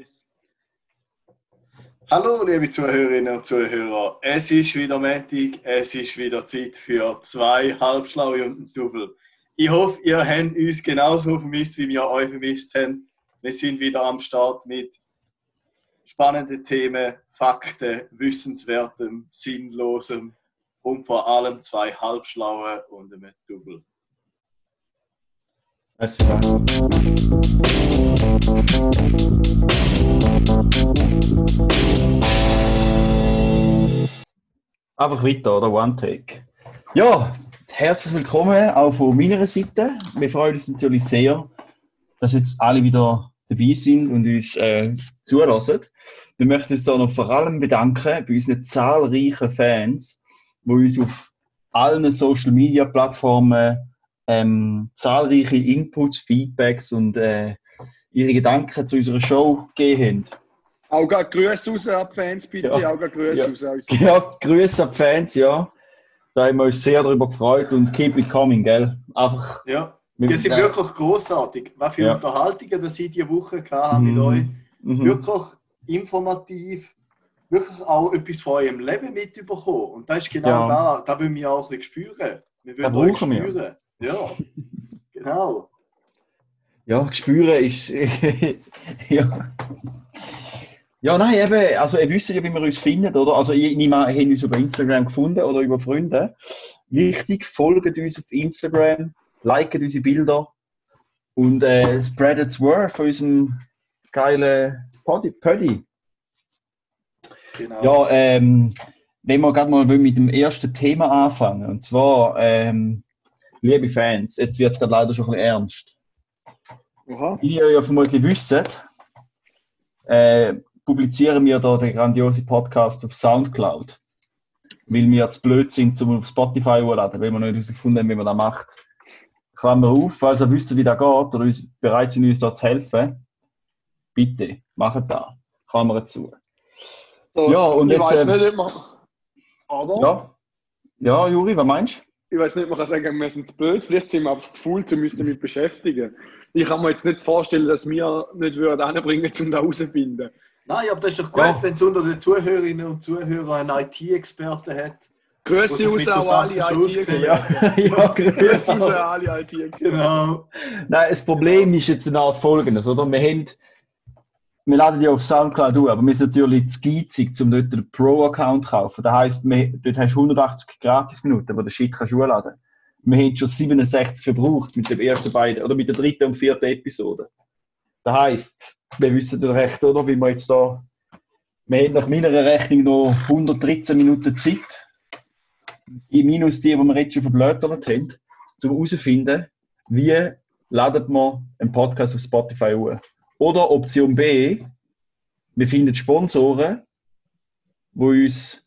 eins. Hallo, liebe Zuhörerinnen und Zuhörer. Es ist wieder Montag, es ist wieder Zeit für zwei Halbschlaue und ein Double. Ich hoffe, ihr habt uns genauso vermisst, wie wir euch vermisst haben. Wir sind wieder am Start mit spannenden Themen, Fakten, Wissenswertem, Sinnlosem und vor allem zwei Halbschlaue und einem Double. Merci. Einfach weiter, oder? One Take. Ja, herzlich willkommen auch von meiner Seite. Wir freuen uns natürlich sehr, dass jetzt alle wieder dabei sind und uns äh, zulassen. Wir möchten uns da noch vor allem bedanken bei unseren zahlreichen Fans, die uns auf allen Social Media Plattformen ähm, zahlreiche Inputs, Feedbacks und äh, ihre Gedanken zu unserer Show gegeben haben. Auch Grüße raus an die Fans, bitte. Ja. Auch Grüße Ja. raus an uns. Ja, Grüße an die Fans, ja. Da haben wir uns sehr darüber gefreut und keep it coming, gell? Einfach. Ja, wir sind wirklich großartig. Was für Ja. Unterhaltungen dass ich diese Woche hatte mit Mhm. euch. Mhm. wirklich informativ, wirklich auch etwas von eurem Leben mitbekommen. Und das ist genau Ja. da, da wollen wir auch ein bisschen spüren. Wir wollen euch brauchen wir. spüren. Ja, genau. Ja, spüren ist. ja. Ja, nein, eben, also ihr wisst ja, wie wir uns finden, oder? Also ich nehme an, ihr habt uns über Instagram gefunden oder über Freunde. Wichtig, folgt uns auf Instagram, liket unsere Bilder und äh, spreadet das Word von unserem geilen Poddy. Poddy. genau. Ja, ähm, wenn wir gerade mal mit dem ersten Thema anfangen, und zwar, ähm, liebe Fans, jetzt wird es gerade leider schon ein bisschen ernst. Oha. Wie ihr ja vermutlich wisst, äh, publizieren wir da den grandiosen Podcast auf Soundcloud. Weil wir zu blöd sind, zum auf Spotify hochzuladen, weil wir noch nicht herausgefunden haben, wie man das macht. Klammer auf, falls ihr wisst, wie das geht oder uns bereit sind, uns da zu helfen, bitte, macht das. Klammer zu. So, Ja, und ich jetzt, weiß ähm, nicht, ob man. Oder? Ja? Ja, Juri, was meinst du? Ich weiß nicht, man kann sagen, wir sind zu blöd. Vielleicht sind wir einfach zu faul, um uns damit beschäftigen. Ich kann mir jetzt nicht vorstellen, dass wir nicht würden anbringen, um da herauszufinden. Nein, aber das ist doch gut, Ja. wenn es unter den Zuhörerinnen und Zuhörern einen IT-Experten hat. Grüße mit so an alle IT-Experten. Ja, ja, Grüße grüß. alle IT-Experten. Genau. Nein, das Problem ist jetzt als folgendes, oder? Wir haben, wir laden ja auf Soundcloud an, aber wir sind natürlich zu geizig, um dort den Pro-Account zu kaufen. Das heisst, wir, dort hast du 180 Gratis-Minuten, wo du Shit kannst hochladen. Wir haben schon 67 verbraucht mit den ersten beiden, oder mit der dritten und vierten Episode. Das heisst, wir wissen doch recht, oder, wie wir jetzt da, wir haben nach meiner Rechnung noch 113 Minuten Zeit, in minus die, die wir jetzt schon verblödert haben, um herauszufinden, wie ladet man einen Podcast auf Spotify hoch. Oder Option B, wir finden Sponsoren, die uns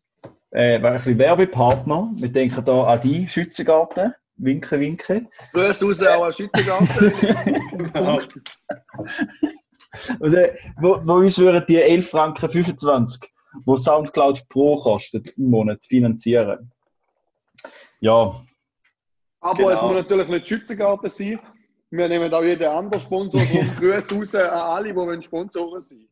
äh, ein bisschen Werbepartner, wir denken da an die Schützengarten, winke, winke. Grüße raus auch an Schützengarten. Und, äh, wo, wo uns würden die 11 Franken 25, wo Soundcloud Pro kostet im Monat, finanzieren. Ja, Aber Genau. es muss natürlich nicht Schützengarten sein. Wir nehmen auch jeden anderen Sponsor. Grüße raus an alle, die Sponsoren sein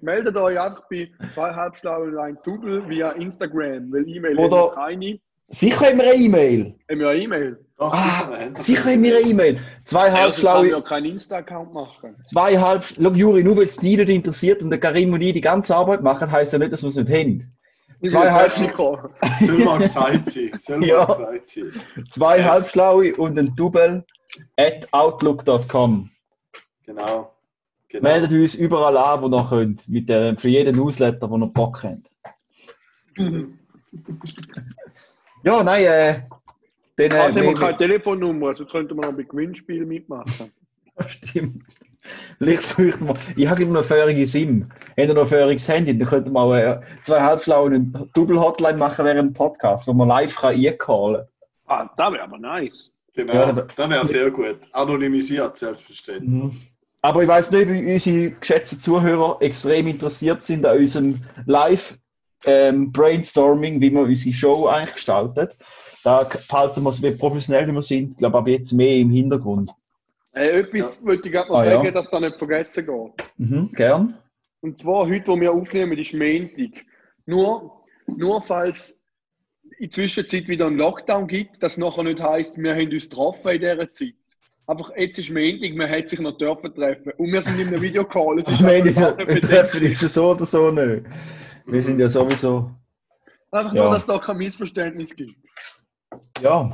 Meldet euch einfach bei zwei Halbschlauen ein Double via Instagram, weil E-Mail Oder- keine. Sicher haben wir eine E-Mail. Haben wir eine E-Mail? Ah, sicher, haben wir eine E-Mail. Zwei Ja, sonst kann halbschlaue wir keinen Insta-Account machen. zweieinhalb, schau Juri, nur weil es dich nicht interessiert und der Karim und ich die ganze Arbeit machen, heisst ja nicht, dass wir es nicht haben. Ich Zwei Halb-. Soll mal gesagt sein. Soll mal Ja. gesagt sein. Zwei Ja. halbschlaue und ein Double at outlook.com. Genau. genau. Meldet uns überall an, wo ihr könnt, mit der, für jeden Newsletter, wo ihr Bock habt. Ja, nein, äh, dann, Gerade haben wir wir- keine Telefonnummer, also könnten wir noch bei Gewinnspielen mitmachen. Stimmt. Vielleicht bräuchten wir. Ich habe immer noch ein feuriges SIM. Ihr noch ein feuriges Handy? Dann könnten wir auch äh, zwei halbschlauen und Double-Hotline machen während dem Podcast, wo man live kann eincallen Ah, das wäre aber nice. Genau, Ja, das wäre sehr gut. Anonymisiert, selbstverständlich. Mhm. Aber ich weiß nicht, wie unsere geschätzten Zuhörer extrem interessiert sind an unserem Live-Brainstorming, wie wir unsere Show eigentlich gestaltet. Da behalten wir es, wie professionell wie wir sind, ich glaube, aber jetzt mehr im Hintergrund. Äh, etwas wollte ich gerade noch Ah, ja. sagen, dass da nicht vergessen geht. Mhm, gern. Und zwar heute, wo wir aufnehmen, ist Montag. Nur, nur falls in der Zwischenzeit wieder einen Lockdown gibt, das nachher nicht heisst, wir haben uns getroffen in dieser Zeit. Einfach, jetzt ist Montag, man hätte sich noch dürfen treffen. Und wir sind in einem Videocall. Es ist meine, einfach wir treffen uns so oder so nicht. Wir sind ja sowieso. Einfach Ja. nur, dass es da kein Missverständnis gibt. Ja.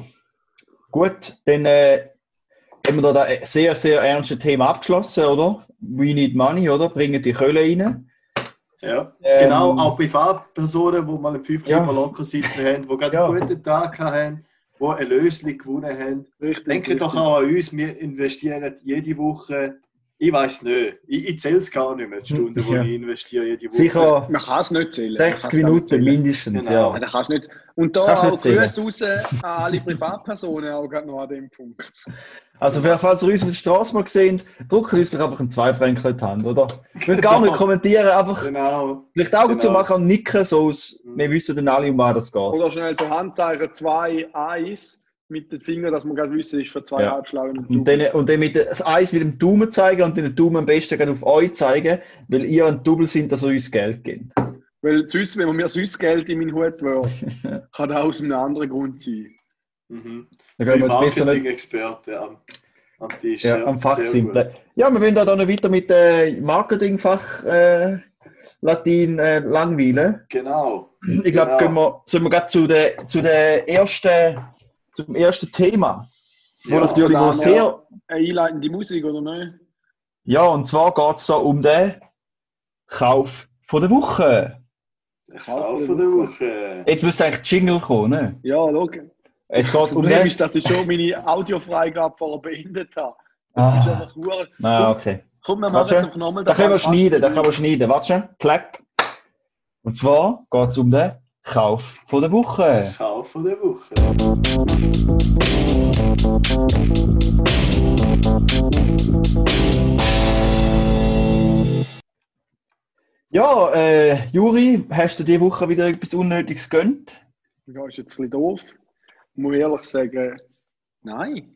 Gut, dann äh, haben wir da das sehr, sehr ernste Thema abgeschlossen, oder? We need money, oder? Bringen die Kohle rein. Ja, Ähm, genau, auch Privatpersonen, die mal einen Fünfer Ja. locker sitzen haben, die gerade Ja. einen guten Tag haben, die ein Lösli gewonnen haben. Richtig. Denkt doch auch an uns, wir investieren jede Woche, ich weiß nicht, ich, ich zähle es gar nicht mehr, die Stunden, die Ja. ich investiere jede Woche. Sicher Man kann es nicht zählen. Man 60 kann's gar nicht Minuten mindestens, Genau. Ja, ja. das kannst du nicht. Und da Kannst auch. Grüße raus an alle Privatpersonen auch gerade noch an dem Punkt. Also, wer- falls ihr uns auf der Straße mal seht, drückt uns doch einfach einen Zweifranken in die Hand, oder? Wir wollen gar nicht kommentieren, einfach Genau. vielleicht Augen zu Genau. machen und nicken, so aus, wir wissen dann alle, um was das geht. Oder schnell so Handzeichen 2, 1 mit den Fingern, dass man gerade wissen, ist für zwei Ja. Halbschlagen und dann, und dann mit das Eis mit dem Daumen zeigen und den Daumen am besten gerade auf euch zeigen, weil ihr ein Double sind, dass ihr uns Geld gibt. Weil sonst, wenn man mir sonst Geld in meinen Hut wirft, kann das aus einem anderen Grund sein. Mhm. Dann können wir jetzt besser nicht Marketing-Experte am, am Tisch. ja, am Fach gut. Ja, wir wollen da dann noch weiter mit äh, Marketingfach äh, Latin äh, langweilen. Genau. Ich glaube, Genau. gehen wir, sollen wir gerade zu der, zu der ersten, zum ersten Thema. Wo Ja, natürlich dann, wo sehr, ja. Eine einleitende Musik, oder nicht? ja, und zwar geht es da um den Kauf von der Woche. Der Kauf der Woche. Jetzt müsste eigentlich Jingle kommen, ne? Ja, logisch. Es geht Das um Problem den. ist, dass ich schon meine Audiofreigabe vorher beendet habe. Das ist Ah, einfach hure- ah, okay. Komm, wir machen jetzt nochmal. Da können wir schneiden, da können wir schneiden. Warte schon, klack. Und zwar geht es um den Kauf von der Woche. Kauf der Woche. Ja, äh, Juri, hast du diese Woche wieder etwas Unnötiges gönnt? Ja, ist jetzt ein bisschen doof. Ich muss ehrlich sagen, nein.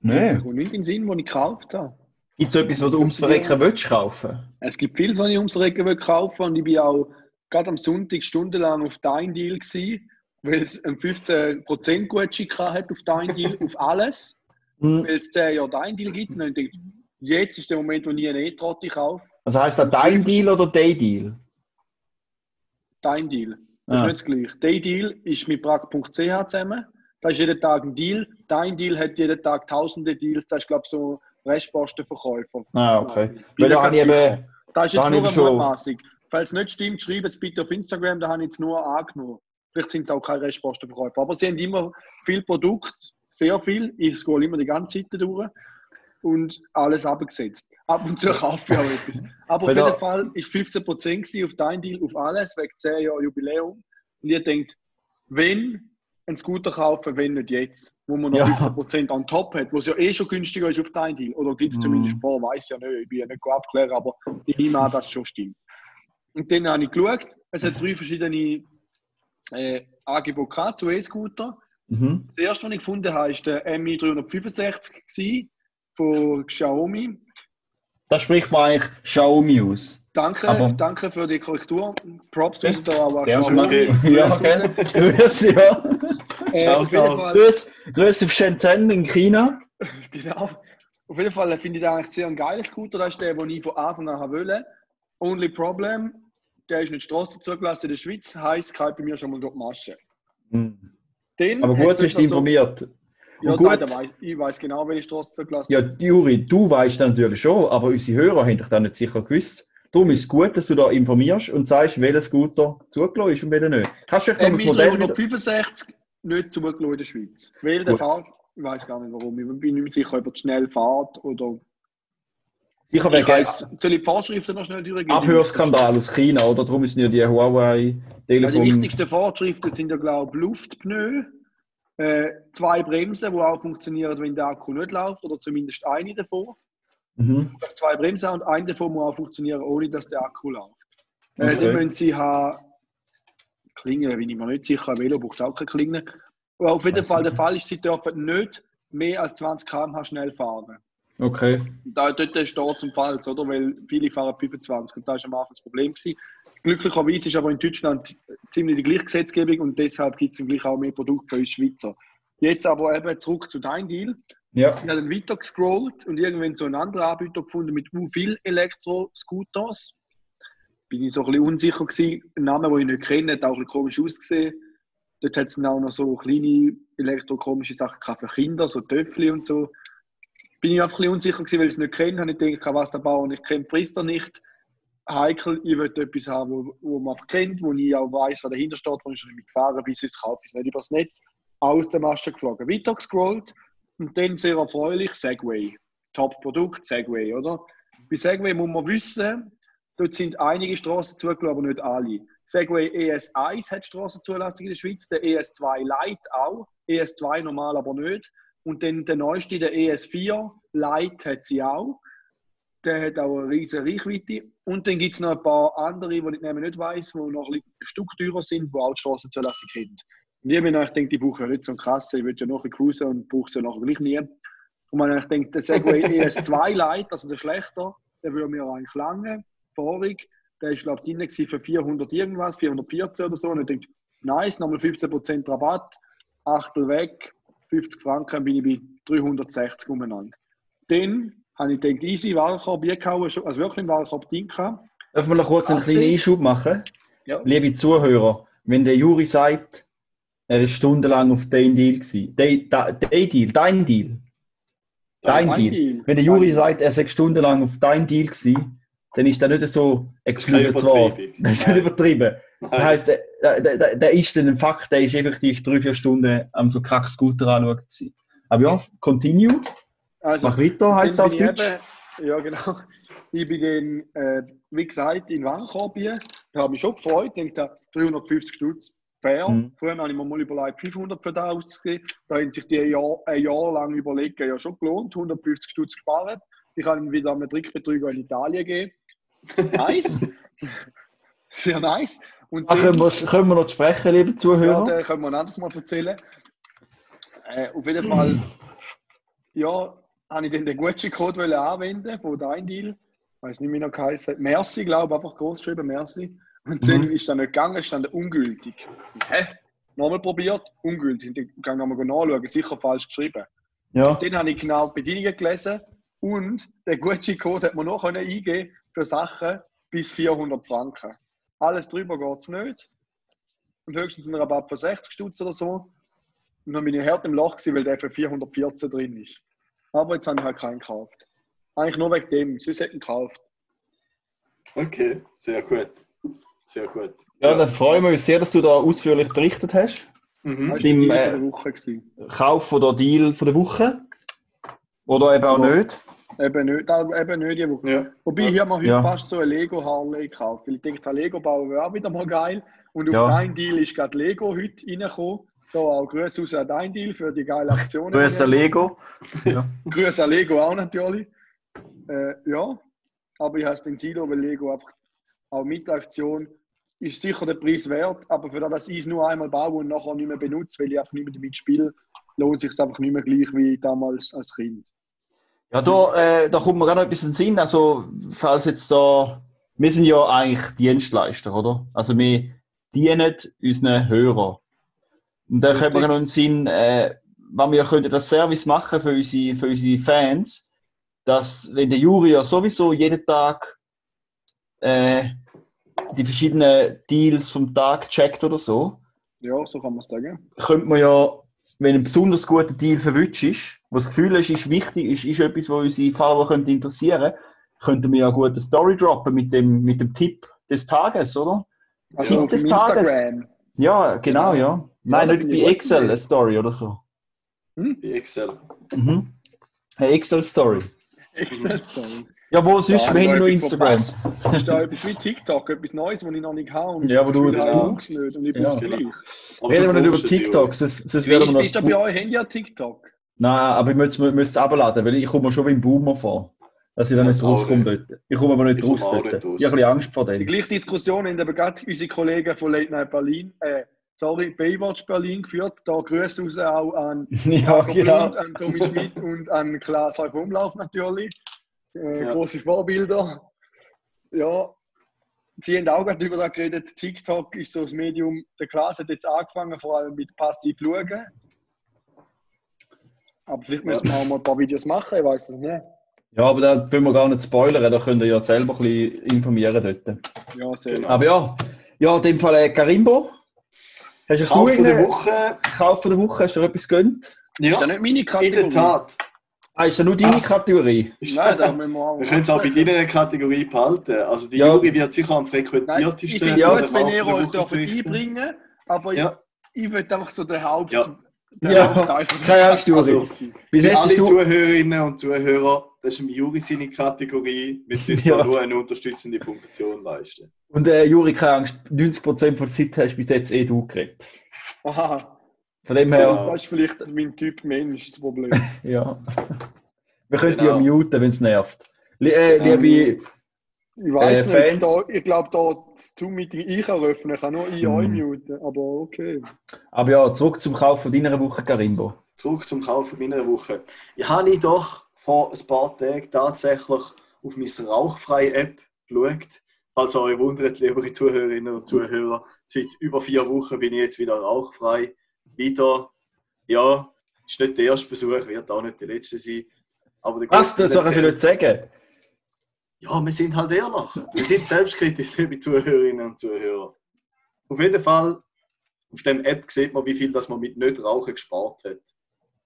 Nein. Ich habe nicht in den Sinn, den ich gekauft habe. Gibt es etwas, was du ums Verrecken willst kaufen? Es gibt viel, was ich ums Regen will kaufen und ich bin auch gerade am Sonntag stundenlang auf Dein Deal gewesen, weil es einen 15% Gutschein hat auf Dein Deal, auf alles, Hm, weil es 10 Jahre Dein Deal gibt. Und ich denke, jetzt ist der Moment, wo ich eine E-Trotte kaufe. Also heisst das dein Deal oder Day Deal? Dein Deal. Das Ah. ist nicht das Gleiche. Dein Deal ist mit Prag.ch zusammen. Da ist jeden Tag ein Deal. Dein Deal hat jeden Tag tausende Deals. Das ist, glaube ich, so Restpostenverkäufer. Ah, okay. Weil da habe ich eben, Das ist Da jetzt habe nur eine Mutmaßung. Falls es nicht stimmt, schreibt es bitte auf Instagram, da habe ich jetzt nur angenommen. Vielleicht sind es auch keine Restpostenverkäufer. Aber sie haben immer viel Produkt, sehr viel. Ich scroll immer die ganze Seite durch und alles abgesetzt. Ab und zu kaufe ich auch etwas. Aber auf jeden Fall ist 15% gewesen auf dein Deal, auf alles, wegen 10 Jahre Jubiläum. Und ihr denkt, wenn einen Scooter kaufen, wenn nicht jetzt, wo man noch Ja. 15% on top hat, wo es ja eh schon günstiger ist auf dein Deal. Oder gibt es Mhm. zumindest vor, weiß ja nicht, ich bin ja nicht abklären, aber ich nehme an, dass es schon stimmt. Und dann habe ich geschaut, es hat drei verschiedene äh, Angebote gehabt zu E-Scooter. mhm. Das erste, was ich gefunden habe, war der MI 365 gewesen, von Xiaomi. da spricht man eigentlich Xiaomi aus. Danke, Aber- danke für die Korrektur. Props Ja, raus da auch an Gerne Xiaomi. okay. Ja, raus. Grüße, ja. Äh, Grüß, Grüß auf Shenzhen in China. genau. Auf jeden Fall finde ich den eigentlich sehr ein geiles Scooter. Das ist der, den ich von Anfang an wollte. Only Problem, der ist nicht Straße zugelassen in der Schweiz, heisst, kann bei mir schon mal durch die Masche. Hm. Dann Aber gut, bist du informiert. Ja, gut. nein, weiss, ich weiß genau, welche Straße zugelassen Ja, Juri, du weißt natürlich schon, aber unsere Hörer haben dich da nicht sicher gewusst. Darum ist es gut, dass du da informierst und sagst, welcher Scooter zugelassen ist und welcher nicht. Hast du vielleicht noch das Modell wieder? 365 nicht zugelassen in der Schweiz. Weil der. Fahrt, ich weiß gar nicht warum, ich bin nicht sicher, ob er schnell fährt oder. Sicher Ich wegen weiss, soll ich die Vorschriften noch schnell durchgehen? Abhörskandal aus China, oder? Darum sind ja die Ja, die wichtigsten Vorschriften sind ja, glaube ich, Luftpneu, äh, zwei Bremsen, die auch funktionieren, wenn der Akku nicht läuft, oder zumindest eine davon. Mhm. Zwei Bremsen und eine davon muss auch funktionieren, ohne dass der Akku läuft. Äh, Okay. Dann müssen sie haben Klingen, bin ich mir nicht sicher, Velo braucht auch keine Klingen. Aber auf jeden Fall, der Fall ist, sie dürfen nicht mehr als 20 km/h schnell fahren. Okay. Da, dort steht zum Fall, oder? Weil viele fahren 25 und da war am Anfang das Problem. Gewesen. Glücklicherweise ist aber in Deutschland ziemlich die gleiche Gesetzgebung und deshalb gibt es dann gleich auch mehr Produkte für uns Schweizer. Jetzt aber eben zurück zu deinem Deal. Ja. Ich habe dann weiter gescrollt und irgendwann so einen anderen Anbieter gefunden mit u viel Elektro-Scooters. Bin ich so ein bisschen unsicher gewesen. Ein Name, den ich nicht kenne, hat auch ein bisschen komisch ausgesehen. Dort hat es dann auch noch so kleine elektrokomische Sachen für Kinder, so Töffel und so. Bin ich einfach ein bisschen unsicher gewesen, weil ich es nicht kenne. Habe ich gedacht, was der Bauer nicht kennt, frisst er nicht. Heikel, ich will etwas haben, wo, wo man kennt, wo ich auch weiß, was dahinter steht, wo ich schon damit gefahren bin, sonst kaufe ich es nicht übers Netz. Aus dem Masten geflogen. Weiter gescrollt und dann sehr erfreulich Segway. Top-Produkt, Segway, oder? Bei Segway muss man wissen, dort sind einige Straßen zugelassen, aber nicht alle. Segway ES1 hat Straßenzulassung in der Schweiz, der ES2 Lite auch, ES2 normal aber nicht. Und dann der neueste, der ES4 Lite, hat sie auch. Der hat auch eine riesige Reichweite. Und dann gibt es noch ein paar andere, die ich nicht weiss, die noch ein, Stück teurer sind, die auch die Straßenzulassung haben. Und ich habe mir gedacht, die brauchen ja nicht so einen krassen, ich will ja noch ein bisschen cruisen und brauche sie nachher gleich nie. Und man ich denkt, der Segway ES2 Lite, also der schlechter, der würde mir eigentlich lange, vorig, der ist glaube ich drin für 400 irgendwas, 414 oder so. Und ich denke, nice, nochmal 15% Rabatt, Achtel weg, 50 Franken, bin ich bei 360 umeinander. Dann habe ich gedacht, easy, gehauen, also wirklich im Warenkorb drin gehabt. Darf man noch kurz einen Kasse. kleinen Einschub machen? Ja. Liebe Zuhörer, wenn der Juri sagt, er ist stundenlang auf dein Deal gewesen. Dein, dein Deal, dein Deal. Dein Deal. Deal. Wenn der Juri sagt, er sei stundenlang auf dein Deal gewesen, dann ist das nicht so ein geflügeltes Wort. Das ist nicht übertrieben. Das heisst, der, der, der, der ist dann ein Fakt, der ist effektiv drei, vier Stunden am so krack Scooter anschauen. Aber ja, continue, Also, mach weiter, heisst es auf ich Deutsch. Eben, ja, genau. Ich bin dann, äh, wie gesagt, in Warenkorb hier. Da habe mich schon gefreut. Ich denke, 350 Stutz, fair. Mhm. Vorher habe ich mir mal überlegt, 500 für das auszugeben. Da haben sich die ein Jahr, ein Jahr lang überlegen, ja schon gelohnt. 150 Stutz gespart. Ich kann ihm wieder einen Trickbetrüger in Italien geben. Nice. Sehr nice. Und Ach, dann- können, wir, können wir noch sprechen, liebe ja, Zuhörer? den können wir ein anderes Mal erzählen. Äh, auf jeden Fall, ja, habe ich dann den Gucci-Code anwenden von deinem Deal. Ich weiß nicht mehr noch geheißen. Merci, glaube ich, einfach groß geschrieben, Merci. Und dann Mhm. ist dann nicht gegangen, ist dann ungültig. Hä? Nochmal probiert, ungültig. Dann kann ich nochmal nachschauen, sicher falsch geschrieben. Ja. Dann habe ich genau die Bedingungen gelesen und der Gucci-Code hat man noch eingeben für Sachen bis 400 Franken. Alles drüber geht es nicht. Und höchstens ein Rabatt von 60 Stutz oder so. Und dann bin ich hart im Loch, gewesen, weil der für 414 drin ist. Aber jetzt habe ich halt keinen gekauft. Eigentlich nur wegen dem, sonst hätte ich ihn gekauft. Okay, sehr gut. Sehr gut. ja, dann freuen wir uns sehr, dass du da ausführlich berichtet hast. Mhm. Das war Beim, äh. Kauf oder Deal von der Woche. Oder eben auch Ja. nicht. Eben nicht, eben nicht die Woche. Ja. Wobei, hier haben wir heute Ja. fast so ein Lego Harley gekauft. Weil ich denke, der Lego bauen wäre auch wieder mal geil. Und auf Ja. dein Deal ist gerade Lego heute reingekommen. Da auch Grüße aus an dein Deal für die geile Aktion. Grüße Lego. Grüße an Lego auch natürlich. Äh, ja, aber ich habe es den Silo, weil Lego einfach auch mit der Aktion ist sicher der Preis wert, aber für das, dass ich es nur einmal baue und nachher nicht mehr benutze, weil ich einfach nicht mehr damit spiele, lohnt sich einfach nicht mehr gleich wie damals als Kind. Ja, da, äh, da kommt mir gerade noch etwas in den Sinn. Also, falls jetzt da, wir sind ja eigentlich Dienstleister, oder? Also, wir dienen unseren Hörern. Und da kommt mir noch in den Sinn, äh, wenn wir könnten das Service machen für unsere, für unsere Fans, dass, wenn der Juri ja sowieso jeden Tag äh, die verschiedenen Deals vom Tag checkt oder so, Ja, so kann man es sagen. könnte man ja, wenn ein besonders guter Deal verwünscht ist, wo das Gefühl ist, ist wichtig, ist, ist etwas, was unsere Follower könnte interessieren, könnten wir ja eine gute Story droppen mit dem, mit dem Tipp des Tages, oder? Also Tipp des Tages. Instagram. Ja, genau, ja. Nein, da nicht bei gut Excel eine Story oder so. Wie Excel. Mhm. Eine Excel-Story. Excel-Story. Ja, wo sonst, Da nur wir etwas Instagram. Ist da etwas wie TikTok, etwas Neues, was ich noch nicht habe. Und Ja, wo du jetzt es nicht und ich Ja. es gleich. Aber Reden wir nicht über. TikTok, sonst, sonst werden wir noch... ist das bei euch Handy an TikTok? Nein, aber ich müsste es abladen, weil ich komme schon wie ein Boomer vor. Dass ich da Das nicht rauskomme dort. Ich komme aber nicht Ich raus dort. nicht raus. Ich habe ein bisschen Angst vor Die dem. gleiche Diskussion haben eben gerade unsere Kollegen von Late Night Berlin, äh, sorry, Baywatch Berlin geführt. Da Grüße raus auch an Ja, genau. Blund, an Tommy Schmidt und an Klaas Häufer Umlauf natürlich. Äh, Ja. Große Vorbilder. Ja, Sie haben auch gerade über das geredet. TikTok ist so das Medium. Der Klaas hat jetzt angefangen, vor allem mit passiv schauen. Aber vielleicht müssen wir auch mal ein paar Videos machen, ich weiß es nicht. Ja, aber da will wir gar nicht spoilern, da könnt ihr ja selber ein bisschen informieren dort. Ja, sehr. Genau. Aber ja, ja, in dem Fall äh, Karimbo. Hast du Kauf von der Woche. Kauf von der Woche? Hast du dir etwas gönnt? Ist das Ja, nicht meine in der Tat. Ah, ist das nur deine Kategorie? Ist- Nein, da müssen wir auch. Wir können es auch bei deiner Kategorie behalten. Also die Ja. Juri wird sicher am Nein, ich frequentiertesten. finde Ja, gut, der wenn ihr der euch Woche dürft einbringen aber Ja. ich, ich will einfach so den Haupt. Ja. den Ja. Keine der Angst, Juri. Kategorie Also. Bis jetzt alle du... Zuhörerinnen und Zuhörer, das ist im Juri seine Kategorie. Wir tun Ja. da nur eine unterstützende Funktion leisten. Und äh, Juri, keine Angst, 90% von der Zeit hast du bis jetzt eh du geredet. Aha, Von dem her, Genau. das ist vielleicht mein Typ Mensch das Problem. ja. Wir können Genau. dich ja muten, wenn es nervt. Li äh, Genau. Liebe, Ich weiß Äh, nicht, da, ich glaube, da das Zoom-Meeting ich eröffnen, ich kann nur ich Mhm. euch muten, aber okay. aber ja, zurück zum Kauf von deiner Woche, Karimbo. Zurück zum Kauf meiner Woche. Ich habe ich doch vor ein paar Tagen tatsächlich auf meine rauchfreie App geschaut. Falls ihr wundert, liebe Zuhörerinnen und Zuhörer, seit über vier Wochen bin ich jetzt wieder rauchfrei. Wieder, ja, ist nicht der erste Versuch, wird auch nicht der letzte sein. Aber der Was? Das soll ich nicht sagen. Ja, wir sind halt ehrlich. Wir sind selbstkritisch, liebe Zuhörerinnen und Zuhörer. Auf jeden Fall, auf dem App sieht man, wie viel das man mit nicht rauchen gespart hat.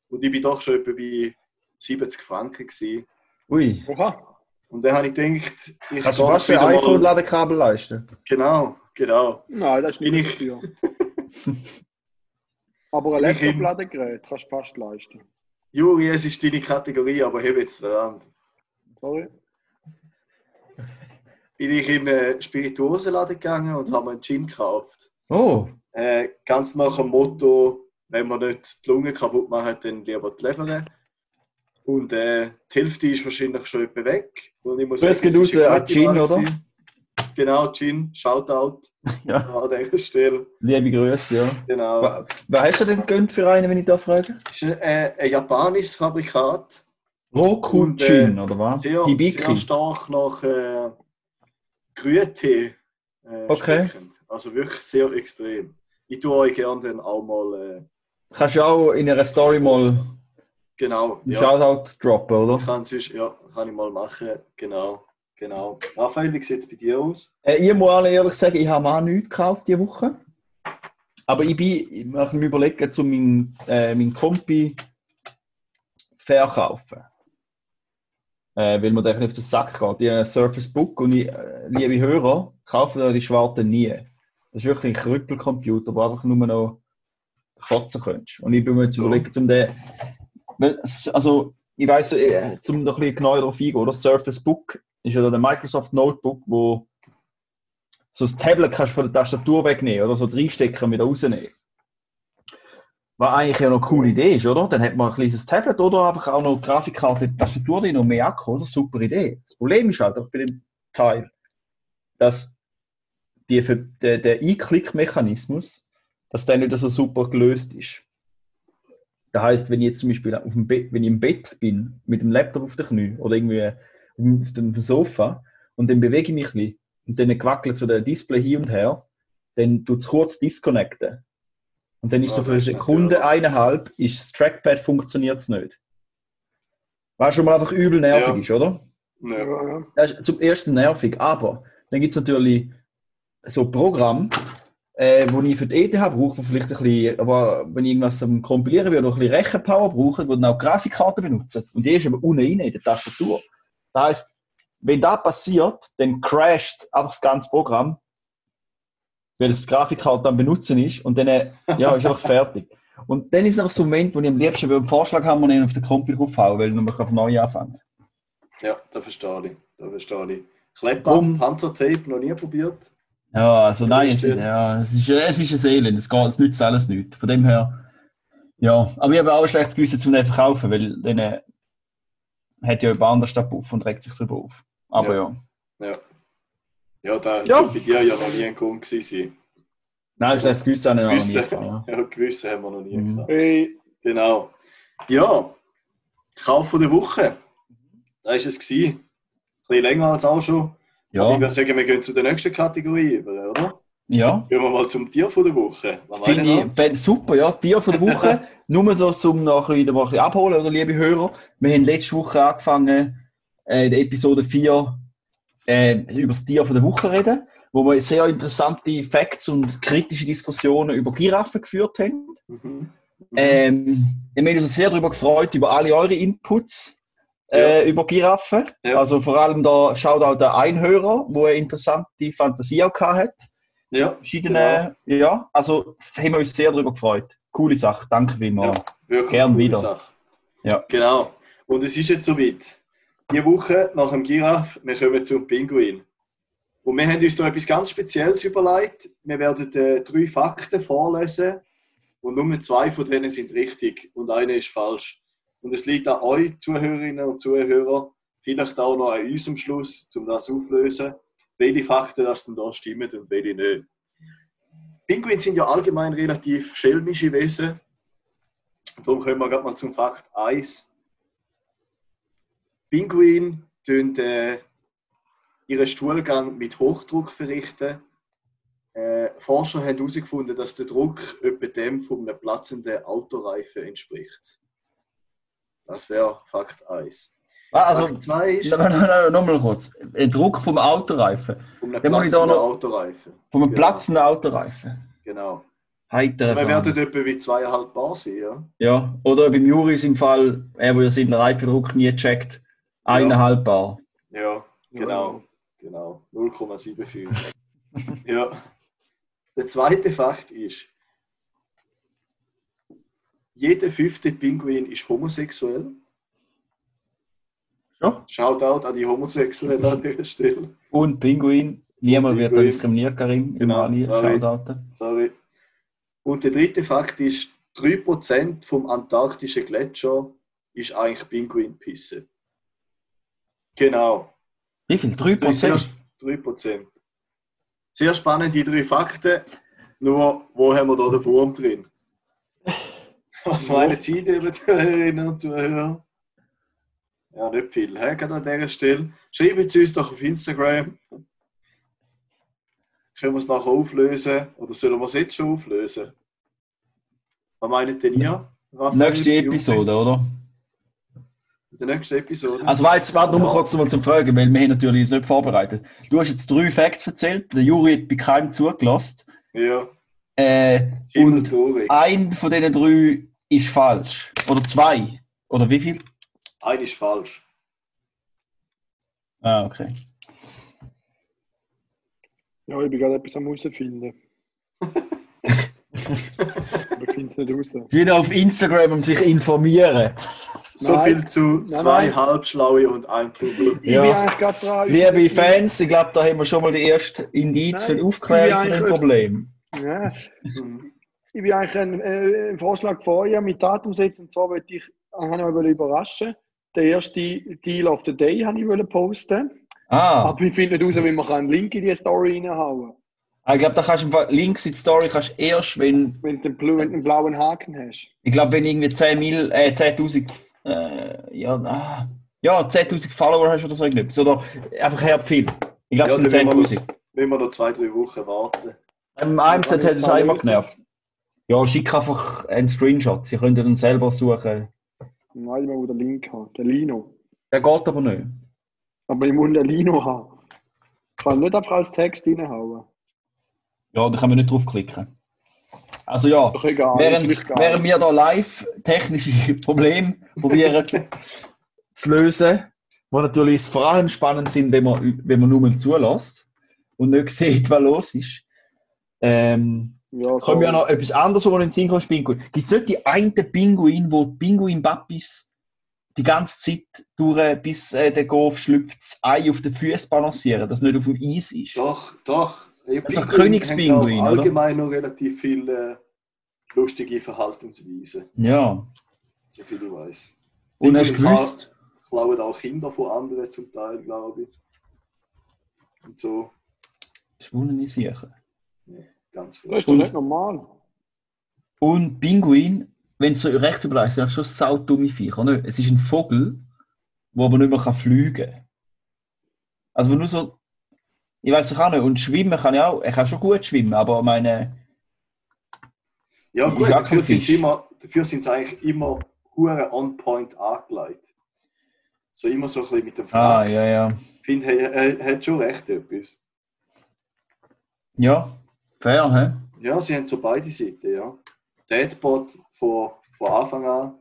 Und ich bin doch schon etwa bei 70 Franken gewesen. Ui. Oha. Und dann habe ich gedacht, ich gehe fast ein iPhone-Ladekabel leisten? Genau, genau. Nein, das ist Bin nicht ich-. Aber ein im- Laptop-Ladegerät kannst du fast leisten. Juri, es ist deine Kategorie, aber heb jetzt dran. Sorry. Bin ich in einen Spirituosenladen gegangen und habe mir einen Gin gekauft. Oh, Äh, ganz nach dem Motto, wenn man nicht die Lunge kaputt machen, dann lieber die Leber. Und äh, die Hälfte ist wahrscheinlich schon etwa weg. Und ich muss geht es eine raus an gute Gin, oder? gewesen. Genau, Gin, Shoutout ja. an dieser Stelle. Liebe Grüße, ja. Genau. Wa- Was hast du denn gegönnt für einen, wenn ich da frage? Das ist äh, ein japanisches Fabrikat. Roku äh, Gin, oder was? Sehr, sehr Hibiki. stark nach äh, Grüntee äh, Okay. schmeckend. Also wirklich sehr extrem. Ich tue euch gerne dann auch mal, äh, Kannst du auch in einer Story mal genau, ja, Shoutout droppen, oder? kann, sonst, ja, kann ich mal machen. Genau, genau. Raphael, wie sieht es bei dir aus? Äh, ich muss alle ehrlich sagen, ich habe auch nichts gekauft diese Woche. Aber ich bin ich mache mir überlegen, zu meinem äh, meinen Kompi verkaufen. Äh, weil mir der auf den Sack geht. Ich habe ein Surface Book und ich, äh, liebe Hörer, kaufen da die Schwarzen nie. Das ist wirklich ein Krüppelcomputer, wo einfach nur noch kotzen könntest. Und ich bin mir jetzt überlegen, um den. Also, ich weiss, äh, zum noch ein bisschen genauer darauf eingehen, oder? Surface Book ist ja der Microsoft Notebook, wo so das Tablet kannst du von der Tastatur wegnehmen oder so reinstecken wieder rausnehmen. Was eigentlich ja noch eine coole Idee ist, oder? Dann hat man ein kleines Tablet oder einfach auch noch Grafikkarte, Tastatur drin und mehr Akku, oder? Super Idee. Das Problem ist halt auch bei dem Teil, dass die für, der, der Einklick-Mechanismus, dass der nicht so super gelöst ist. Das heißt, wenn ich jetzt zum Beispiel auf dem Bett, wenn ich im Bett bin, mit dem Laptop auf den Knie oder irgendwie auf dem Sofa und dann bewege ich mich ein bisschen und dann wackelt so der Display hin und her, dann tut es kurz disconnecten. Und dann ist Ja, so für eine Sekunde, eineinhalb, ist das Trackpad funktioniert es nicht. Was schon mal einfach übel nervig Ja. ist, oder? Ja. Ja, ja. Das ist zum ersten nervig, aber dann gibt es natürlich so Programme, äh, wo ich für die ETH brauche, wo vielleicht ein bisschen, aber wenn ich irgendwas am Kompilieren will, noch ein bisschen Rechenpower brauche, wo dann auch Grafikkarten benutzen. Und die ist aber unten rein in der Tastatur. Das heisst, wenn das passiert, dann crasht einfach das ganze Programm, weil das Grafikkarte am Benutzen ist und dann äh, ja, ist einfach fertig. Und dann ist einfach so ein Moment, wo ich am liebsten einen Vorschlag haben und ihn auf den Computer aufhauen, weil dann kann ich neu anfangen. ja, da verstehe ich. Da verstehe ich. Drum- Panzertape noch nie probiert. Ja, also nein, es, ja, es, ist, es ist ein Elend, es, geht, es nützt alles nichts. Von dem her, ja, aber ich habe auch ein schlechtes Gewissen zum verkaufen, weil dann äh, hat ja jemand anders da auf und regt sich darüber auf. Aber ja. Ja. Ja, da Ja. bei dir ja noch nie ein Grund gewesen. Nein, das Gewissen habe ich noch nie Gewisse, gefahren. ja, gewisse haben wir noch nie Mhm. gehabt. Hey, Genau. Ja, Kauf von der Woche. Da war es. Gewesen. Ein bisschen länger als auch schon. Aber Ich Ja, würde sagen, wir gehen zu der nächsten Kategorie über, oder? ja. Gehen wir mal zum Tier von der Woche. Finde ich super, ja. Tier von der Woche. Nur so, zum noch ein bisschen, ein bisschen abholen, oder, liebe Hörer. Wir haben letzte Woche angefangen, äh, in der Episode 4 äh, über das Tier von der Woche reden, wo wir sehr interessante Facts und kritische Diskussionen über Giraffen geführt haben. Mhm. Ähm, wir haben uns sehr darüber gefreut, über alle eure Inputs äh, über Giraffen. Ja. Also vor allem da schaut auch der Einhörer, wo eine interessante Fantasie auch hat. Ja, Verschiedene, ja, also haben wir uns sehr darüber gefreut. Coole Sache, danke vielmals. wirklich Gern wieder. Sache. Ja. Genau. Und es ist jetzt soweit. Die Woche nach dem Giraffe, wir kommen zum Pinguin. Und wir haben uns da etwas ganz Spezielles überlegt. Wir werden äh, drei Fakten vorlesen und nur zwei von denen sind richtig und eine ist falsch. Und es liegt an euch, Zuhörerinnen und Zuhörer, vielleicht auch noch an uns am Schluss, um das aufzulösen, welche Fakten das denn da stimmen und welche nicht. Pinguine sind ja allgemein relativ schelmische Wesen. Darum kommen wir gerade mal zum Fakt 1. Pinguine tun äh, ihren Stuhlgang mit Hochdruck verrichten. Äh, Forscher haben herausgefunden, dass der Druck etwa dem von einem platzenden Autoreifen entspricht. Das wäre Fakt 1. Ah, also, Fakt 2 ist nein, nein, nein, nochmal kurz. Ein Druck vom Autoreifen. da platzenden noch- Autoreifen. Vom Genau. platzenden Autoreifen. Genau. Heiter. Also wir werden etwa wie zweieinhalb Bar sein, ja? ja, oder beim Juris im Fall, er, wo ja seinen Reifendruck nie checkt, eineinhalb Bar. Ja, genau. Genau. 0,75. ja. Der zweite Fakt ist, jeder fünfte Pinguin ist homosexuell. Ja. Shoutout an die Homosexuellen an dieser Stelle. Und Pinguin. Niemand wird da Pinguin. diskriminiert, Karim. Genau, Im Ali sorry. Sorry. Und der dritte Fakt ist, 3% vom antarktischen Gletscher ist eigentlich Pinguinpisse. Genau. Wie viel? 3 Das ist Sehr, Prozent? 3%. Sehr spannend, die drei Fakten. Nur, wo haben wir da den Wurm drin? Was Wo? meinen Sie, liebe Zuhörerinnen und Zuhörer? Ja, nicht viel. He? Gerade an dieser Stelle. Schreiben Sie uns doch auf Instagram. Können wir es nachher auflösen? Oder sollen wir es jetzt schon auflösen? Was meint denn ihr? Raphael? Nächste Episode, oder? In der nächsten Episode. Also warte, warte nur kurz mal zum Fragen, weil wir haben natürlich es nicht vorbereitet. Du hast jetzt drei Facts erzählt, der Juri hat bei keinem zugelassen. ja, Äh, und ein von diesen drei ist falsch. Oder zwei. Oder wie viel? Ein ist falsch. Ah, okay. Ja, ich bin gerade etwas am herausfinden. Aber ich finde es nicht raus. Wieder auf Instagram um sich informieren. So Nein. viel zu Nein, zwei nein. Halbschlaue und ein Double. Ich Ja. bin eigentlich gerade dran. Liebe Fans, ich glaube, da haben wir schon mal die erste Indiz Nein, für die ich Aufklärung bin von dem eigentlich- Problem. Ja, Mhm. ich bin eigentlich ein, äh, ein Vorschlag euch mit Datum setzen. Und zwar wollte ich, äh, ich euch überraschen. Der erste Deal of the Day habe ich posten. Ah, Aber ich finde nicht raus, wie man einen Link in die Story reinhauen kann. ich glaube, da kannst du Links in die Story kannst du erst, wenn, Wenn du den, wenn du einen blauen Haken hast. ich glaube, wenn irgendwie 10 Mil, äh, 10.000, äh, ja, ah, ja, 10.000 Follower hast oder so irgendetwas. Oder einfach her viel. Ich glaube, Ja, es sind müssen wir, noch, 10.000. müssen wir noch zwei, drei Wochen warten. Im AMZ Kann ich hat es mal einmal genervt. Ja, schick einfach einen Screenshot. Sie können dann selber suchen. Nein, ich will den Link haben. Der Lino. Der geht aber nicht. Aber ich muss den Lino haben. Ich kann nicht einfach als Text reinhauen. Ja, da kann man nicht draufklicken. Also ja, egal. während, während wir da live technische Probleme probieren zu lösen, die natürlich vor allem spannend sind, wenn man, wenn man nur mal zulässt und nicht sieht, was los ist. Ähm, ja, Können wir noch etwas anderes, wo in den Sinn kommt, Pinguin? Gibt es nicht die einen Pinguin, wo die Pinguin-Babys die ganze Zeit durch, bis äh, der Golf schlüpft, das Ei auf den Füßen balancieren, dass nicht auf dem Eis ist? Doch, doch. Das ist doch Pinguine Königspinguin, oder? Allgemein noch relativ viele äh, lustige Verhaltensweisen, Ja. so viel ich weiß. Und hast du gewusst, Klauen auch Kinder von anderen zum Teil, glaube ich. Und so. das mich sicher. Ganz Das früh. ist doch nicht normal. Und Pinguin, wenn du so recht überlegst, sind das schon saudumme Viecher. Nicht? Es ist ein Vogel, der aber nicht mehr kann fliegen kann. Also wenn nur so, ich weiß doch auch nicht, und schwimmen kann er auch, er kann schon gut schwimmen, aber meine, Ja Ich gut, dafür für sind, immer, dafür sind sie eigentlich immer hure on point angelegt. So immer so ein bisschen mit dem ah, Frag. ja, ja. Ich finde, er, er hat schon recht etwas. Ja, fair, hä? Ja, sie haben so beide Seiten, ja. Deadbot von, von Anfang an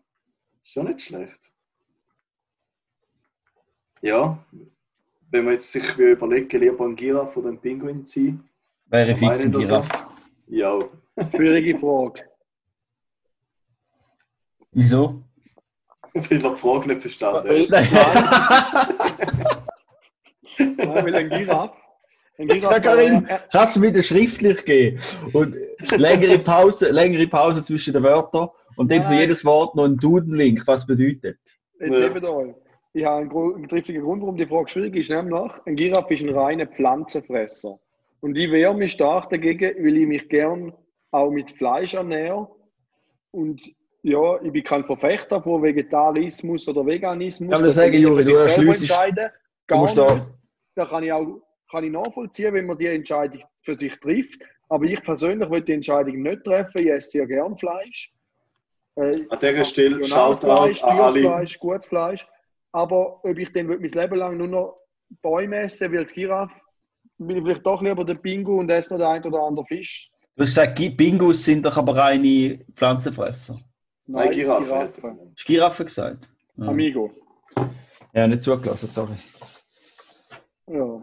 ist schon nicht schlecht. Ja, wenn man jetzt sich überlegen, lieber ein Giraffe oder ein Pinguin zu sein, Wäre fix ein Giraffe. ja. Schwierige Frage. Wieso? Weil er die Frage nicht verstanden nein, nein, weil ein Giraffe. Ein Giraffe Ja, Karin, kannst du wieder schriftlich gehen und längere Pause, längere Pause zwischen den Wörtern und dann für jedes Wort noch ein Duden-Link, was bedeutet. Ja. Jetzt eben euch. Ich habe einen, einen triftigen Grund, warum die Frage schwierig ist. Nämlich, ein Giraffe ist ein reiner Pflanzenfresser. Und ich wehre mich stark dagegen, weil ich mich gern auch mit Fleisch ernähre. Und ja, ich bin kein Verfechter von Vegetarismus oder Veganismus. Ja, aber das Das sage ich, Juri, du entscheiden. Du Gar musst da, nicht. Da kann ich auch kann ich nachvollziehen, wenn man die Entscheidung für sich trifft. Aber ich persönlich will die Entscheidung nicht treffen. Ich esse sehr gern Fleisch. Äh, An dieser Stelle Shoutout Fleisch. Fleisch, gutes Fleisch. Aber ob ich dann mein Leben lang nur noch Bäume esse, wie als Giraffe, bin ich vielleicht doch lieber der Pingu und esse noch den einen oder anderen Fisch. du hast gesagt, Bingus sind doch aber reine Pflanzenfresser. Nein, Giraffe. hat er. Hast du Giraffe gesagt? Ja, Amigo. ja nicht zugelassen, sorry. Ja.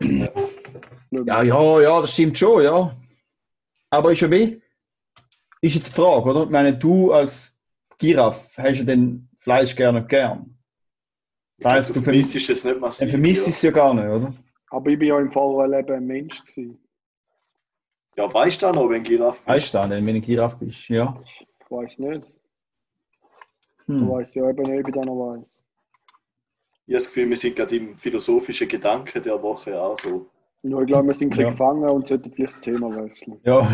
Ja, ja, ja, das stimmt schon, ja. Aber ist ja wie? Ist jetzt die Frage, oder? Ich meine, du als Giraffe hast ja den Fleisch gerne gern. Weißt du du, vermisst es nicht massiv. Dann vermisst du es ja gar nicht, oder? Aber ich bin ja im vorherigen Leben ein Mensch gewesen. Ja, weißt du auch noch, wenn Giraffe Weißt du dann, wenn du Giraffe bist? Ja. Ich weiß nicht. Ich Hm. weiß ja eben nicht, ob ich das noch weiß. Ich habe das Gefühl, wir sind gerade im philosophischen Gedanken der Woche angekommen. Ja, ich glaube, wir sind Ja. gefangen und sollten vielleicht das Thema wechseln. Ja,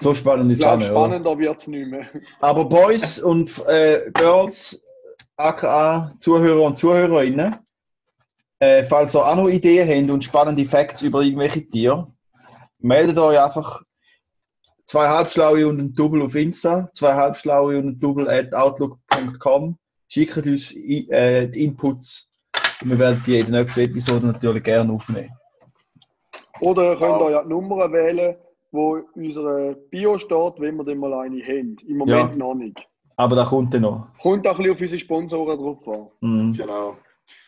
so spannend ist es auch nicht, spannender wird es nicht mehr. Aber Boys und äh, Girls, aka Zuhörer und Zuhörerinnen, äh, falls ihr auch noch Ideen habt und spannende Facts über irgendwelche Tiere, meldet euch einfach zwei Halbschlaue und ein Double auf Insta, zwei Halbschlaue und ein Double at outlook.com. Schickt uns äh, die Inputs und wir werden die in der nächsten Episode natürlich gerne aufnehmen. Oder ihr könnt Wow. euch ja die Nummer wählen, wo in unserer Bio steht, wenn wir dann mal eine haben. Im Moment Ja. noch nicht. Aber da kommt dann noch. Kommt auch ein bisschen auf unsere Sponsoren drauf an. Mhm. Genau.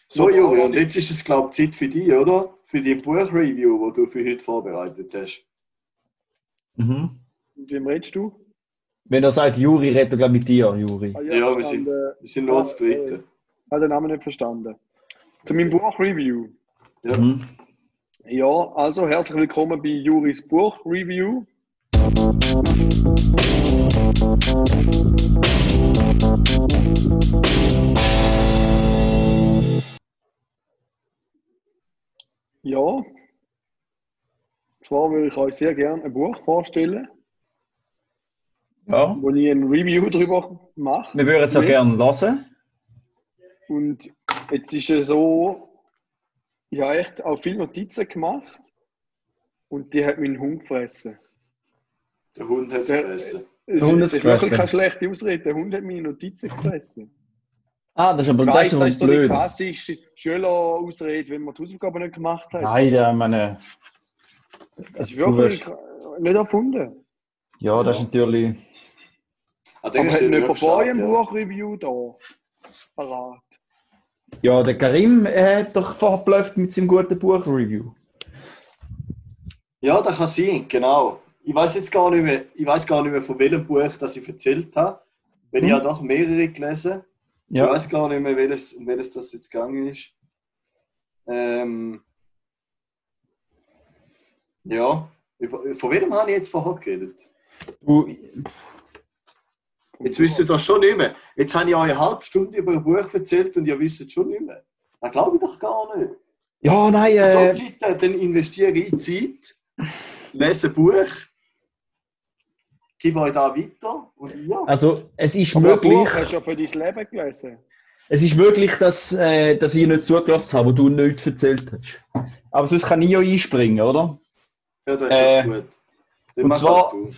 So, Juri, und jetzt ist es, glaube ich, Zeit für dich, oder? Für die Buchreview, die du für heute vorbereitet hast. Mhm. Mit wem redest du? Wenn er sagt Juri, redet er gleich mit dir, Juri. Ah, Ja, wir verstanden. Wir sind nur das Dritte. Ich habe den Namen nicht verstanden. Zu meinem Buch-Review. Ja. Mhm. Ja, also herzlich willkommen bei Juris Buch-Review. Ja, zwar würde ich euch sehr gerne ein Buch vorstellen, Ja. wo ich ein Review darüber mache. Wir würden es auch gerne hören. Und jetzt ist es so, ich habe echt auch viele Notizen gemacht und die hat meinen Hund gefressen. Der Hund hat es Der- gefressen. Es Hund ist, hat's es gefressen. keine schlechte Ausrede, der Hund hat meine Notizen gefressen. Ah, das ist aber Ich das weiss, das ist so die blöd. klassische Schülerausrede, wenn man die Hausaufgaben nicht gemacht hat. Nein, der meine. Das ist wirklich wirst- nicht erfunden. Ja, das ist natürlich. Der Aber hat nicht vor ja. Buchreview da parat. Ja, der Karim hat doch verblüfft mit seinem guten Buch-Review. Ja, das kann sein, genau. Ich weiß jetzt gar nicht mehr, ich weiß gar nicht mehr, von welchem Buch das ich erzählt habe. Weil ich Hm. habe doch mehrere gelesen. Ich Ja. weiß gar nicht mehr, welches, um welches das jetzt gegangen ist. Ähm, ja, von welchem habe ich jetzt vorher geredet? Du, Jetzt wisst ihr das schon nicht mehr. Jetzt habe ich euch eine halbe Stunde über ein Buch erzählt und ihr wisst es schon nicht mehr. Das glaube ich doch gar nicht. ja, nein, So äh, Zeit, dann investiere ich Zeit, lese ein Buch gebe euch da weiter. Und ihr? Also, es ist Aber Buch möglich, hast du ja für dein Leben gelesen. es ist möglich, dass, äh, dass ich nicht zugelassen habe, wo du nichts erzählt hast. Aber sonst kann ich ja einspringen, oder? Ja, das ist Äh, doch gut. Dann und mach zwar- du.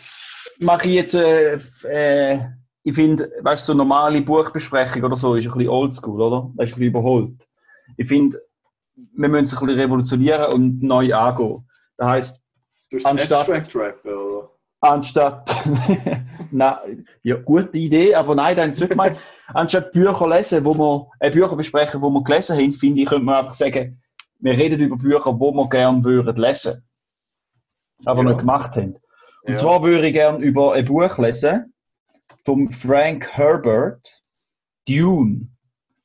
Mache ich jetzt, äh, äh, ich finde, weißt du, so normale Buchbesprechung oder so ist ein bisschen oldschool, oder? Das ist ein bisschen überholt. Ich finde, wir müssen es ein bisschen revolutionieren und neu angehen. Das heisst, Du hast anstatt- Abstract Rapper, oder? anstatt, na, ja, gute Idee, aber nein, dann nicht gemeint. Anstatt Bücher lesen, wo wir, äh, Bücher besprechen, wo wir gelesen haben, finde ich, könnte man einfach sagen, wir reden über Bücher, wo wir gerne würden lesen. Aber Ja. nicht gemacht haben. Und Ja. zwar würde ich gerne über ein Buch lesen, vom Frank Herbert, Dune,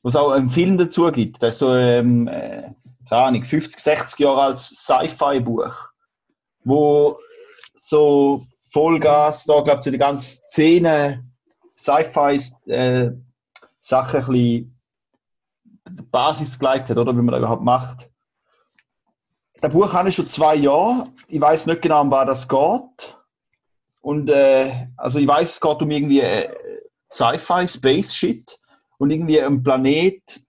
wo es auch einen Film dazu gibt. Das ist so, ähm, äh, keine Ahnung, 50, 60 Jahre altes Sci-Fi-Buch, wo so Vollgas, da glaube ich, zu den ganzen Szenen, Sci-Fi-Sachen äh, ein bisschen Basis geleitet, oder wie man das überhaupt macht. Das Buch habe ich schon zwei Jahre. Ich weiß nicht genau, um was das geht. Und äh, also ich weiß, es geht um irgendwie äh, Sci-Fi, Space-Shit und irgendwie ein Planet,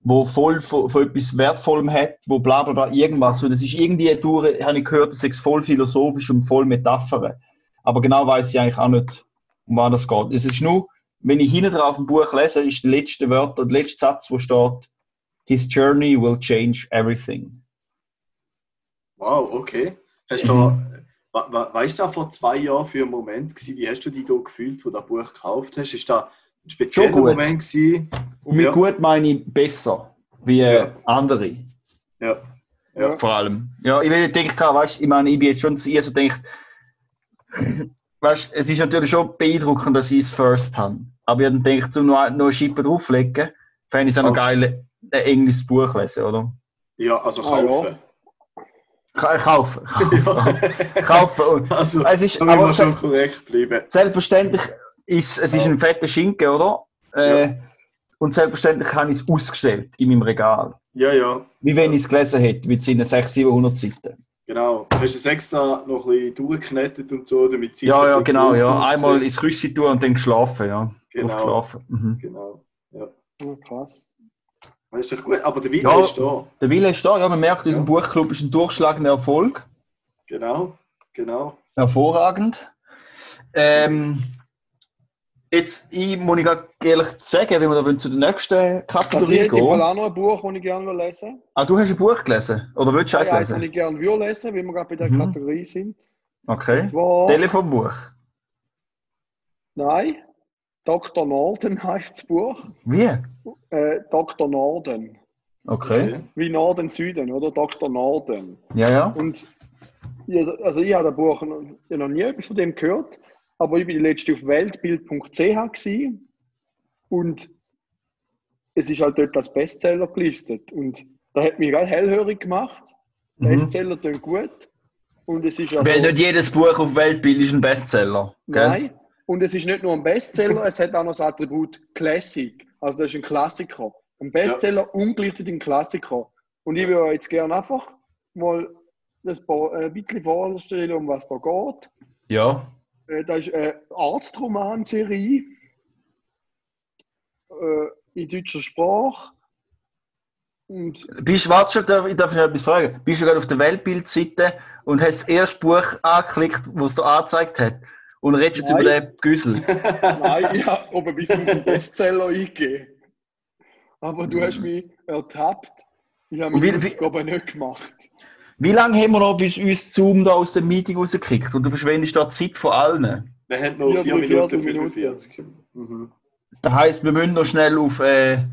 wo voll von, etwas Wertvollem hat, wo bla bla bla irgendwas. Und es ist irgendwie durch, habe ich gehört, es ist voll philosophisch und voll Metaphern. Aber genau weiß ich eigentlich auch nicht, um was das geht. Es ist nur, wenn ich hinten drauf ein Buch lese, ist der letzte Wort, der letzte Satz, wo steht, His journey will change everything. Wow, okay. Hast du, Mhm. Weißt du, da vor zwei Jahren für einen Moment gewesen, wie hast du dich da gefühlt, wo du das Buch gekauft hast? Ist da ein spezieller. Moment gewesen? Und mit Ja. gut meine ich besser, wie Ja. andere. Ja. Ja. Vor allem. Ja, ich will denken, weißt, ich meine, ich bin jetzt schon zu ihr so denkt, weißt, es ist natürlich schon beeindruckend, dass ich es first habe. Aber ich habe gedacht, zum noch, noch eine Schippe drauflegen, fände ich es auch noch geil, ein englisches Buch lesen, oder? Ja, also Ah, ja. Kaufen. Ka- Kaufen. Ja. Kaufen. Und Also, es ist, aber schon korrekt bleiben. selbstverständlich ist es ist ein fetter Schinken, oder? Äh, Und selbstverständlich habe ich es ausgestellt in meinem Regal. Ja, ja, Wie wenn ich es gelesen hätte, mit seinen 600, 700 Seiten. genau. Hast du es extra noch ein bisschen durchgeknetet und so, damit sie Ja, ja, genau, ja. Einmal ins Küssi tun und dann geschlafen, ja. Genau. Drauf geschlafen. Mhm. Genau. Ja. Ja, krass. Das ist doch gut. Aber der Wille Ja. ist da. Der Wille ist da, ja, man merkt, unser Ja. Buchclub ist ein durchschlagender Erfolg. Genau. Genau. Hervorragend. Ähm, jetzt, ich muss ich ehrlich sagen, wenn wir da zu der nächsten Also ich Kategorie hätte im Fall gehen. auch noch ein Buch, das ich gerne lesen will. Ah, du hast ein Buch gelesen? Oder willst du eins Ja, lesen? ich gerne würde lesen, weil wir gerade bei der Mhm. Kategorie sind. Okay. War, Telefonbuch. nein, Dr. Norden heißt das Buch. Wie? Äh, Dr. Norden. Okay. Wie Norden, Süden, oder? Dr. Norden. Ja, ja. Und ich, also ich habe das Buch noch, nie etwas von dem gehört, aber ich bin die letzte auf weltbild.ch und es ist halt dort als Bestseller gelistet. Und da hat mich gerade hellhörig gemacht. Mhm. Bestseller tun gut. Und es ist also, Weil nicht jedes Buch auf Weltbild ist ein Bestseller. Gell? Nein. Und es ist nicht nur ein Bestseller, es hat auch noch das Attribut Classic. Also das ist ein Klassiker. Ein Bestseller und gleichzeitig ein Klassiker. Und ich würde jetzt gerne einfach mal das paar, äh, ein bisschen vorstellen, um was da geht. Ja. Äh, Das ist eine Arztromanserie äh, in deutscher Sprache. Und Bist, warte schon, darf, ich darf etwas fragen. Bist du gerade auf der Weltbildseite und hast das erste Buch angeklickt, das es dir angezeigt hat? Und redest jetzt Nein. über den Güssel? nein, ich habe oben bis auf den Bestseller eingegeben. Aber du hast mich ertappt. Ich habe meine Aufgabe nicht gemacht. Wie lange haben wir noch, bis uns Zoom da aus dem Meeting rauskickt? Und du verschwendest da Zeit von allen. Wir haben noch Ja, 4 drei Minuten Viertelminuten. 45. Mhm. Das heisst, wir müssen noch schnell auf äh,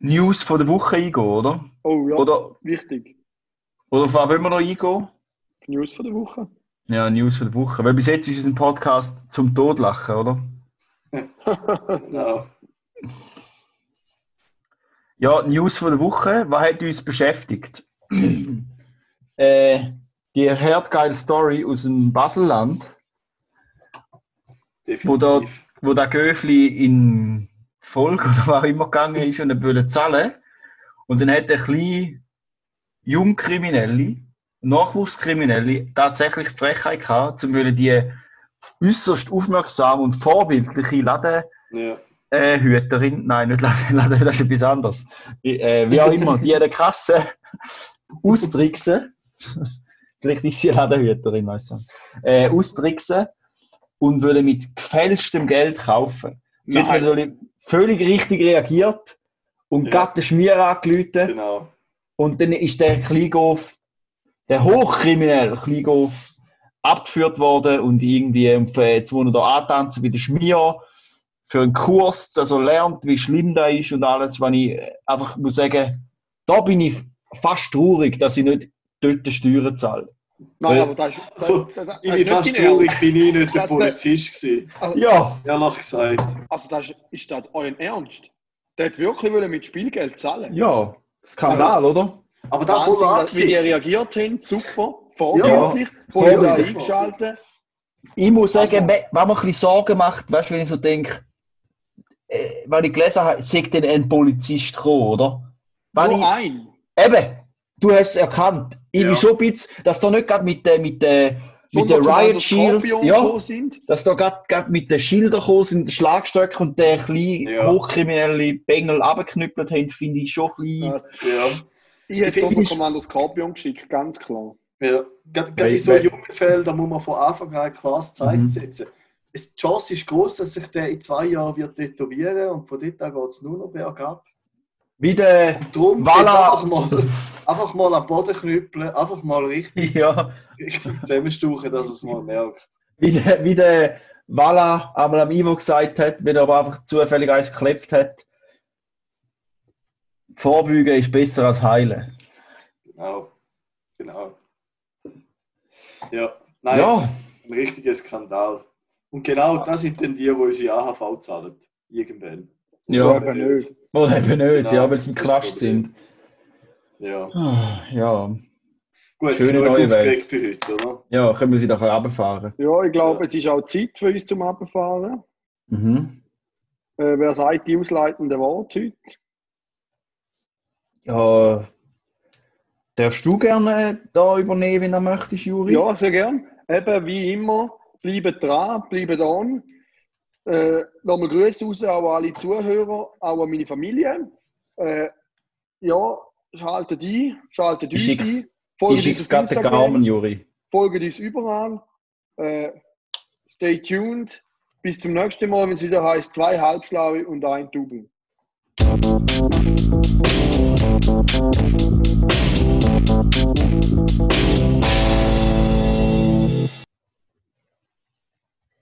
News von der Woche eingehen, oder? Oh ja, Oder, wichtig. oder auf was wollen wir noch eingehen? News von der Woche. Ja, News von der Woche. Weil bis jetzt ist es ein Podcast zum Todlachen, oder? Genau. Ja, News von der Woche. Was hat uns beschäftigt? äh, die herdgeile Story aus dem Baselland, Wo da- Definitiv. wo der Göfli in Folge oder was auch immer gegangen ist und er wollte zahlen. Und dann hat der kleine Jungkriminelle, Nachwuchskriminelle, tatsächlich die Frechheit gehabt, um die äußerst aufmerksam und vorbildliche Ladenhüterin. Ja. Äh, Hüterin. Nein, nicht Laden, Laden, das ist etwas anderes. Wie, äh, wie auch immer, die an der Kasse austricksen. Vielleicht ist sie Ladenhüterin, ich nicht. Äh, austricksen und würde mit gefälschtem Geld kaufen. Sie hat natürlich völlig richtig reagiert und Ja. gerade den Schmier angerufen. Genau. Und dann ist der Kleingof, der hochkriminelle Kleingof, abgeführt worden und irgendwie, jetzt muss er da antanzen wie der Schmier für einen Kurs, dass er lernt, wie schlimm das ist und alles, wenn ich einfach muss sagen, da bin ich fast traurig, dass ich nicht dort die Steuern zahle. Nein, Äh, aber das ist, das, so, das, das Ich bin fast traurig, bin ich nicht der Polizist gewesen. Also, Ja, Ehrlich gesagt. also das ist, ist das euer Ernst? Der hat wirklich wollen mit Spielgeld zahlen. ja, Skandal, oder? Aber da voll Wahnsinn, wie die reagiert haben, super, vorbildlich, Ja, Polizei vorbildlich. eingeschaltet. Ich muss sagen, wenn man ein bisschen Sorgen macht, weißt du, wenn ich so denke, äh, wenn ich gelesen habe, sagt dann ein Polizist gekommen, oder? Wenn ich, Nur ein. Eben, du hast es erkannt. Ich Ja. bin schon ein bisschen, dass da nicht gerade mit der, mit der, mit der Sondern Riot Shield, ja, gekommen sind. dass da gerade, mit den Schildern gekommen sind, den Schlagstöcken und der kleine Ja. hochkriminelle Bengel abgeknüppelt haben, finde ich schon ein bisschen. Ja. Ich hätte Sonderkommando Skorpion geschickt, ganz klar. Ja, gerade in so jungen Fällen, da muss man von Anfang an ein klares Zeichen Mhm. setzen. Es, die Chance ist groß, dass sich der in zwei Jahren wird tätowieren und von dort an geht es nur noch bergab. Wie der, jetzt einfach mal, einfach mal am Boden knüppeln, einfach mal richtig, ja, richtig zusammenstauchen, dass er es mal merkt. wie der, wie der Walla einmal am Ivo gesagt hat, wenn er aber einfach zufällig eins geklebt hat. Vorbeugen ist besser als heilen. Genau. Genau. Ja, nein, Ja, ein richtiger Skandal. Und genau das sind dann die, die unsere AHV zahlen. Irgendwann. Ja. eben nicht. oder eben nicht, Genau, ja, weil sie im Knast sind. Ja. Ah, Ja, Gut, Schöne neue aufgeregt für heute, oder? ja, können wir wieder runterfahren. Ja, ich glaube, Ja. es ist auch Zeit für uns zum Abfahren. Mhm. Äh, wer sagt die ausleitende Wort heute? Ja, darfst du gerne da übernehmen, wenn du möchtest, Juri? Ja, sehr gern. Eben wie immer, bleibt dran, bleibt on. Äh, Nochmal Grüße raus auch an alle Zuhörer, auch an meine Familie. Äh, ja, schaltet ein, schaltet uns ein. Folgt uns Instagram, Carmen, Juri. folgt uns überall. Äh, stay tuned. Bis zum nächsten Mal, wenn es wieder heißt zwei Halbschlaue und ein Double. Thank you.